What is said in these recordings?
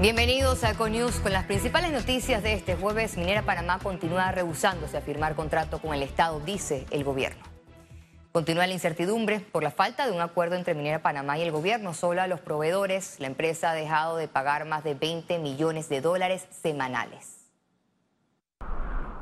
Bienvenidos a Econews con las principales noticias de este jueves. Minera Panamá continúa rehusándose a firmar contrato con el Estado, dice el gobierno. Continúa la incertidumbre por la falta de un acuerdo entre Minera Panamá y el gobierno. Solo a los proveedores, la empresa ha dejado de pagar más de 20 millones de dólares semanales.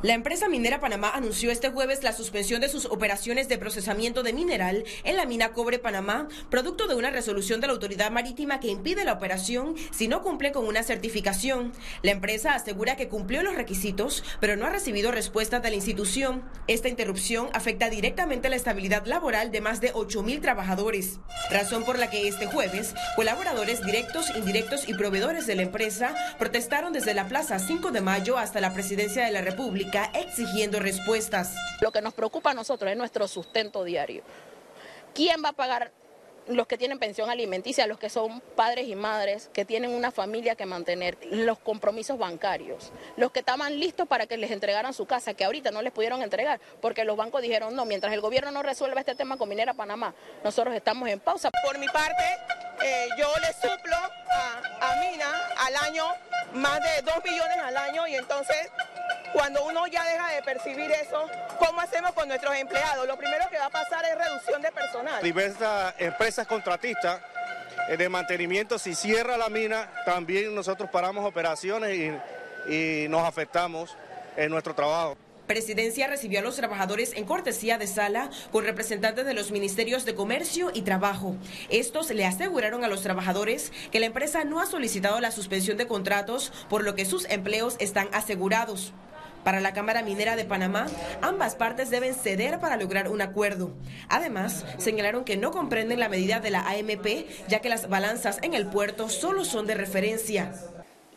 La empresa minera Panamá anunció este jueves la suspensión de sus operaciones de procesamiento de mineral en la mina Cobre Panamá, producto de una resolución de la autoridad marítima que impide la operación si no cumple con una certificación. La empresa asegura que cumplió los requisitos, pero no ha recibido respuesta de la institución. Esta interrupción afecta directamente la estabilidad laboral de más de 8 mil trabajadores, razón por la que este jueves colaboradores directos, indirectos y proveedores de la empresa protestaron desde la Plaza 5 de Mayo hasta la Presidencia de la República exigiendo respuestas. Lo que nos preocupa a nosotros es nuestro sustento diario. ¿Quién va a pagar los que tienen pensión alimenticia, los que son padres y madres, que tienen una familia que mantener, los compromisos bancarios, los que estaban listos para que les entregaran su casa, que ahorita no les pudieron entregar, porque los bancos dijeron no, mientras el gobierno no resuelva este tema con Minera Panamá, nosotros estamos en pausa. Por mi parte, eh, yo le suplo a, a Mina al año más de 2 millones al año y entonces cuando uno ya deja de percibir eso, ¿cómo hacemos con nuestros empleados? Lo primero que va a pasar es reducción de personal. Diversas empresas contratistas eh, de mantenimiento, si cierra la mina, también nosotros paramos operaciones y, y nos afectamos en nuestro trabajo. Presidencia recibió a los trabajadores en cortesía de sala con representantes de los ministerios de Comercio y Trabajo. Estos le aseguraron a los trabajadores que la empresa no ha solicitado la suspensión de contratos, por lo que sus empleos están asegurados. Para la Cámara Minera de Panamá, ambas partes deben ceder para lograr un acuerdo. Además, señalaron que no comprenden la medida de la AMP, ya que las balanzas en el puerto solo son de referencia.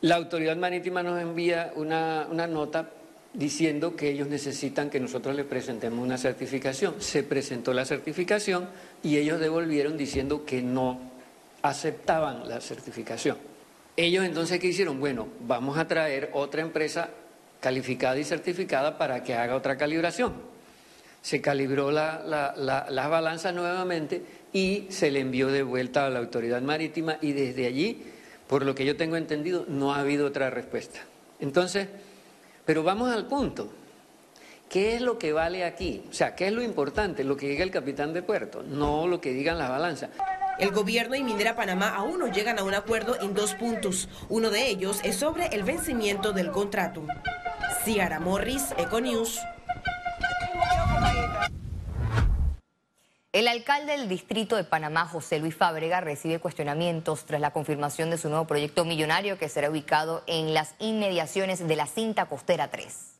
La autoridad marítima nos envía una, una nota diciendo que ellos necesitan que nosotros les presentemos una certificación. Se presentó la certificación y ellos devolvieron diciendo que no aceptaban la certificación. Ellos entonces, ¿qué hicieron? Bueno, vamos a traer otra empresa calificada y certificada para que haga otra calibración. Se calibró la, la, la, las balanzas nuevamente y se le envió de vuelta a la autoridad marítima y desde allí, por lo que yo tengo entendido, no ha habido otra respuesta. Entonces, pero vamos al punto. ¿Qué es lo que vale aquí? O sea, ¿qué es lo importante? Lo que diga el capitán de puerto, no lo que digan las balanzas. El gobierno y Minera Panamá aún no llegan a un acuerdo en dos puntos. Uno de ellos es sobre el vencimiento del contrato. Ciara Morris, Econews. El alcalde del distrito de Panamá, José Luis Fábrega, recibe cuestionamientos tras la confirmación de su nuevo proyecto millonario que será ubicado en las inmediaciones de la cinta costera 3.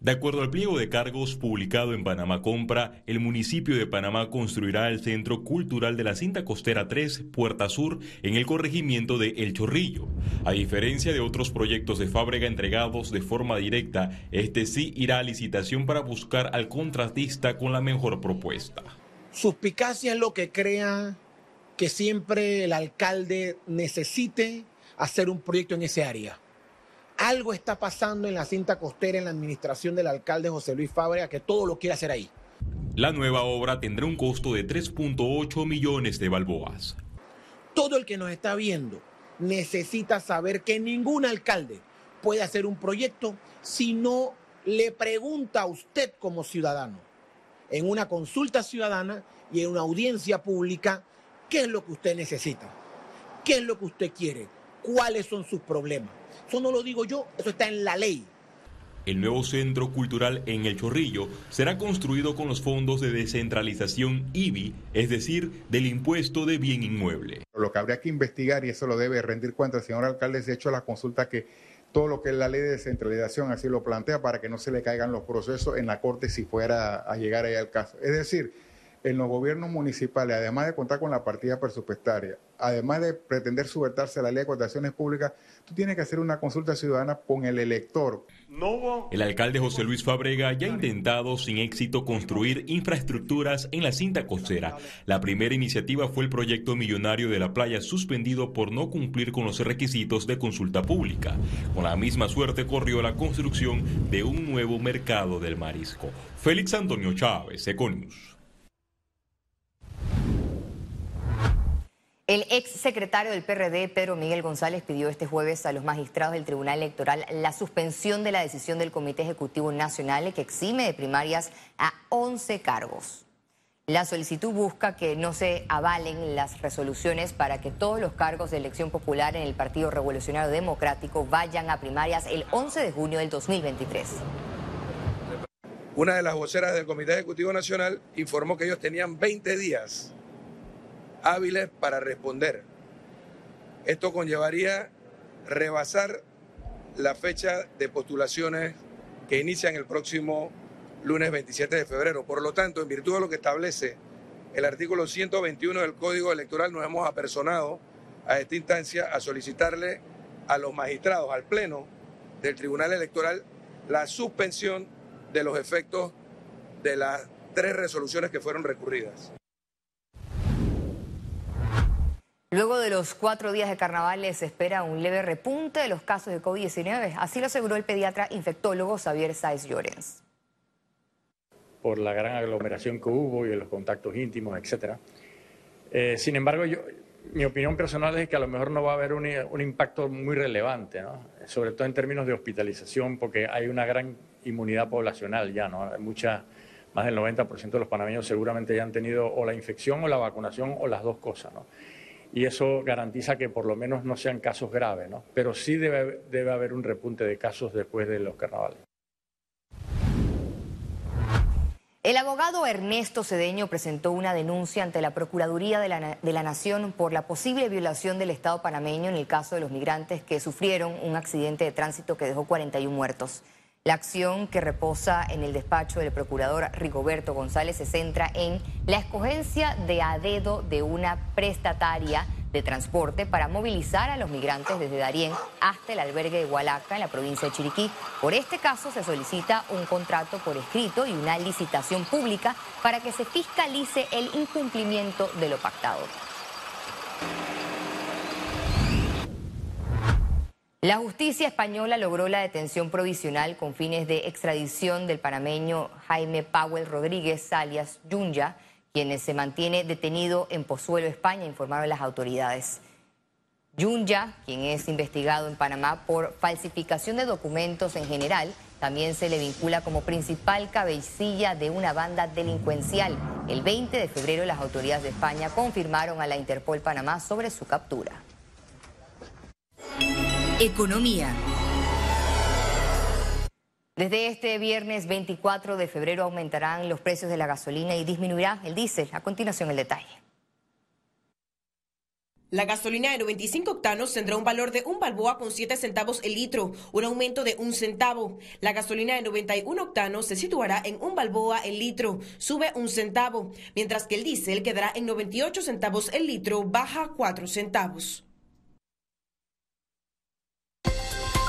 De acuerdo al pliego de cargos publicado en Panamá Compra, el municipio de Panamá construirá el Centro Cultural de la Cinta Costera 3, Puerta Sur, en el corregimiento de El Chorrillo. A diferencia de otros proyectos de fábrica entregados de forma directa, este sí irá a licitación para buscar al contratista con la mejor propuesta. Suspicacia es lo que crea que siempre el alcalde necesite hacer un proyecto en ese área algo está pasando en la cinta costera en la administración del alcalde José Luis Fábrega que todo lo quiere hacer ahí. La nueva obra tendrá un costo de 3.8 millones de balboas. Todo el que nos está viendo necesita saber que ningún alcalde puede hacer un proyecto si no le pregunta a usted como ciudadano en una consulta ciudadana y en una audiencia pública qué es lo que usted necesita, qué es lo que usted quiere, cuáles son sus problemas. Eso no lo digo yo, eso está en la ley. El nuevo centro cultural en El Chorrillo será construido con los fondos de descentralización IBI, es decir, del impuesto de bien inmueble. Lo que habría que investigar, y eso lo debe rendir cuenta el señor alcalde, es de hecho la consulta que todo lo que es la ley de descentralización así lo plantea para que no se le caigan los procesos en la Corte si fuera a llegar ahí al caso. Es decir, en los gobiernos municipales, además de contar con la partida presupuestaria, además de pretender subvertirse la ley de contrataciones públicas, tú tienes que hacer una consulta ciudadana con el elector. El alcalde José Luis Fabrega ya ha intentado sin éxito construir infraestructuras en la cinta costera. La primera iniciativa fue el proyecto millonario de la playa suspendido por no cumplir con los requisitos de consulta pública. Con la misma suerte corrió la construcción de un nuevo mercado del marisco. Félix Antonio Chávez, Econius. El ex secretario del PRD, Pedro Miguel González, pidió este jueves a los magistrados del Tribunal Electoral la suspensión de la decisión del Comité Ejecutivo Nacional que exime de primarias a 11 cargos. La solicitud busca que no se avalen las resoluciones para que todos los cargos de elección popular en el Partido Revolucionario Democrático vayan a primarias el 11 de junio del 2023. Una de las voceras del Comité Ejecutivo Nacional informó que ellos tenían 20 días hábiles para responder. Esto conllevaría rebasar la fecha de postulaciones que inician el próximo lunes 27 de febrero. Por lo tanto, en virtud de lo que establece el artículo 121 del Código Electoral, nos hemos apersonado a esta instancia a solicitarle a los magistrados, al Pleno del Tribunal Electoral, la suspensión de los efectos de las tres resoluciones que fueron recurridas. Luego de los cuatro días de carnaval se espera un leve repunte de los casos de COVID-19. Así lo aseguró el pediatra infectólogo Xavier Sáez Llorens. Por la gran aglomeración que hubo y los contactos íntimos, etc. Eh, sin embargo, yo, mi opinión personal es que a lo mejor no va a haber un, impacto muy relevante, ¿no? sobre todo en términos de hospitalización, porque hay una gran inmunidad poblacional ya, ¿no? Mucha, más del 90% de los panameños seguramente ya han tenido o la infección o la vacunación o las dos cosas. ¿no? Y eso garantiza que por lo menos no sean casos graves, ¿no? Pero sí debe, haber un repunte de casos después de los carnavales. El abogado Ernesto Cedeño presentó una denuncia ante la Procuraduría de la, de la, Nación por la posible violación del Estado panameño en el caso de los migrantes que sufrieron un accidente de tránsito que dejó 41 muertos. La acción que reposa en el despacho del procurador Rigoberto González se centra en la escogencia de a dedo de una prestataria de transporte para movilizar a los migrantes desde Darién hasta el albergue de Hualaca en la provincia de Chiriquí. Por este caso se solicita un contrato por escrito y una licitación pública para que se fiscalice el incumplimiento de lo pactado. La justicia española logró la detención provisional con fines de extradición del panameño Jaime Powell Rodríguez alias Yunya, quien se mantiene detenido en Pozuelo, España, informaron las autoridades. Yunya, quien es investigado en Panamá por falsificación de documentos en general, también se le vincula como principal cabecilla de una banda delincuencial. El 20 de febrero las autoridades de España confirmaron a la Interpol Panamá sobre su captura. Economía. Desde este viernes 24 de febrero aumentarán los precios de la gasolina y disminuirá el diésel. A continuación el detalle. La gasolina de 95 octanos tendrá un valor de un balboa con 7 centavos el litro, un aumento de un centavo. La gasolina de 91 octanos se situará en un balboa el litro, sube un centavo, mientras que el diésel quedará en 98 centavos el litro, baja 4 centavos.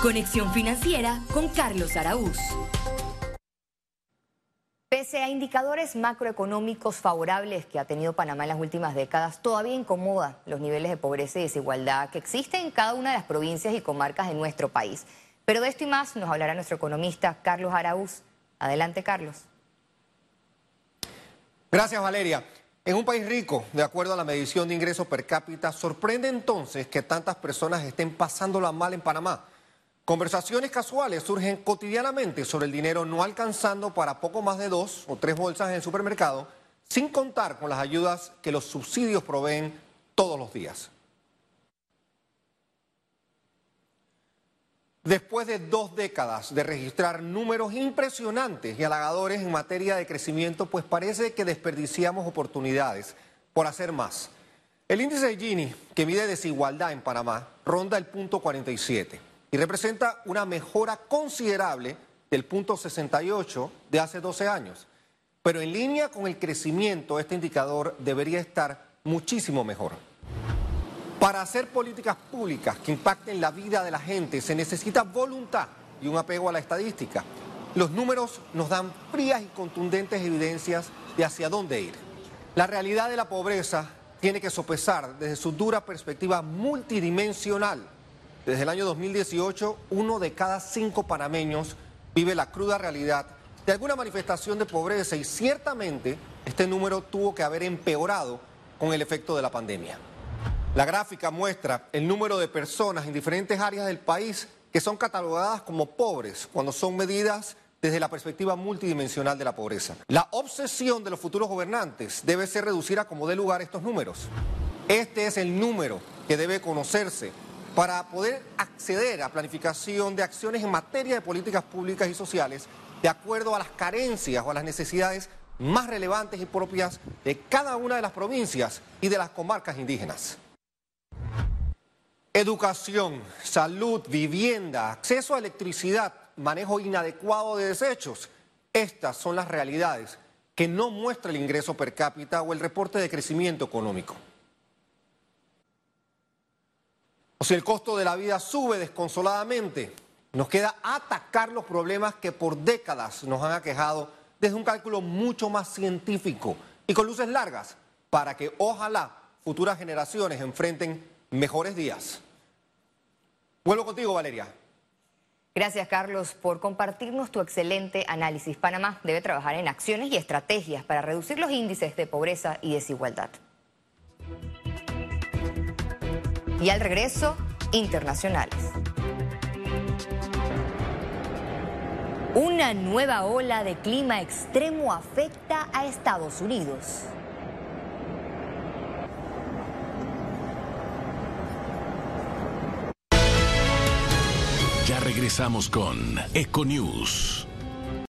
Conexión Financiera con Carlos Araúz. Pese a indicadores macroeconómicos favorables que ha tenido Panamá en las últimas décadas, todavía incomoda los niveles de pobreza y desigualdad que existen en cada una de las provincias y comarcas de nuestro país. Pero de esto y más nos hablará nuestro economista Carlos Araúz. Adelante, Carlos. Gracias, Valeria. En un país rico, de acuerdo a la medición de ingresos per cápita, sorprende entonces que tantas personas estén pasándola mal en Panamá. Conversaciones casuales surgen cotidianamente sobre el dinero no alcanzando para poco más de dos o tres bolsas en el supermercado, sin contar con las ayudas que los subsidios proveen todos los días. Después de dos décadas de registrar números impresionantes y halagadores en materia de crecimiento, pues parece que desperdiciamos oportunidades por hacer más. El índice de Gini, que mide desigualdad en Panamá, ronda el punto 47 y representa una mejora considerable del punto 68 de hace 12 años. Pero en línea con el crecimiento, este indicador debería estar muchísimo mejor. Para hacer políticas públicas que impacten la vida de la gente se necesita voluntad y un apego a la estadística. Los números nos dan frías y contundentes evidencias de hacia dónde ir. La realidad de la pobreza tiene que sopesar desde su dura perspectiva multidimensional desde el año 2018, uno de cada cinco panameños vive la cruda realidad de alguna manifestación de pobreza y ciertamente este número tuvo que haber empeorado con el efecto de la pandemia. La gráfica muestra el número de personas en diferentes áreas del país que son catalogadas como pobres cuando son medidas desde la perspectiva multidimensional de la pobreza. La obsesión de los futuros gobernantes debe ser reducir como dé lugar estos números. Este es el número que debe conocerse para poder acceder a planificación de acciones en materia de políticas públicas y sociales de acuerdo a las carencias o a las necesidades más relevantes y propias de cada una de las provincias y de las comarcas indígenas. Educación, salud, vivienda, acceso a electricidad, manejo inadecuado de desechos. Estas son las realidades que no muestra el ingreso per cápita o el reporte de crecimiento económico. O si el costo de la vida sube desconsoladamente, nos queda atacar los problemas que por décadas nos han aquejado desde un cálculo mucho más científico y con luces largas para que ojalá futuras generaciones enfrenten mejores días. Vuelvo contigo, Valeria. Gracias, Carlos, por compartirnos tu excelente análisis. Panamá debe trabajar en acciones y estrategias para reducir los índices de pobreza y desigualdad. Y al regreso, internacionales. Una nueva ola de clima extremo afecta a Estados Unidos. Ya regresamos con Econews.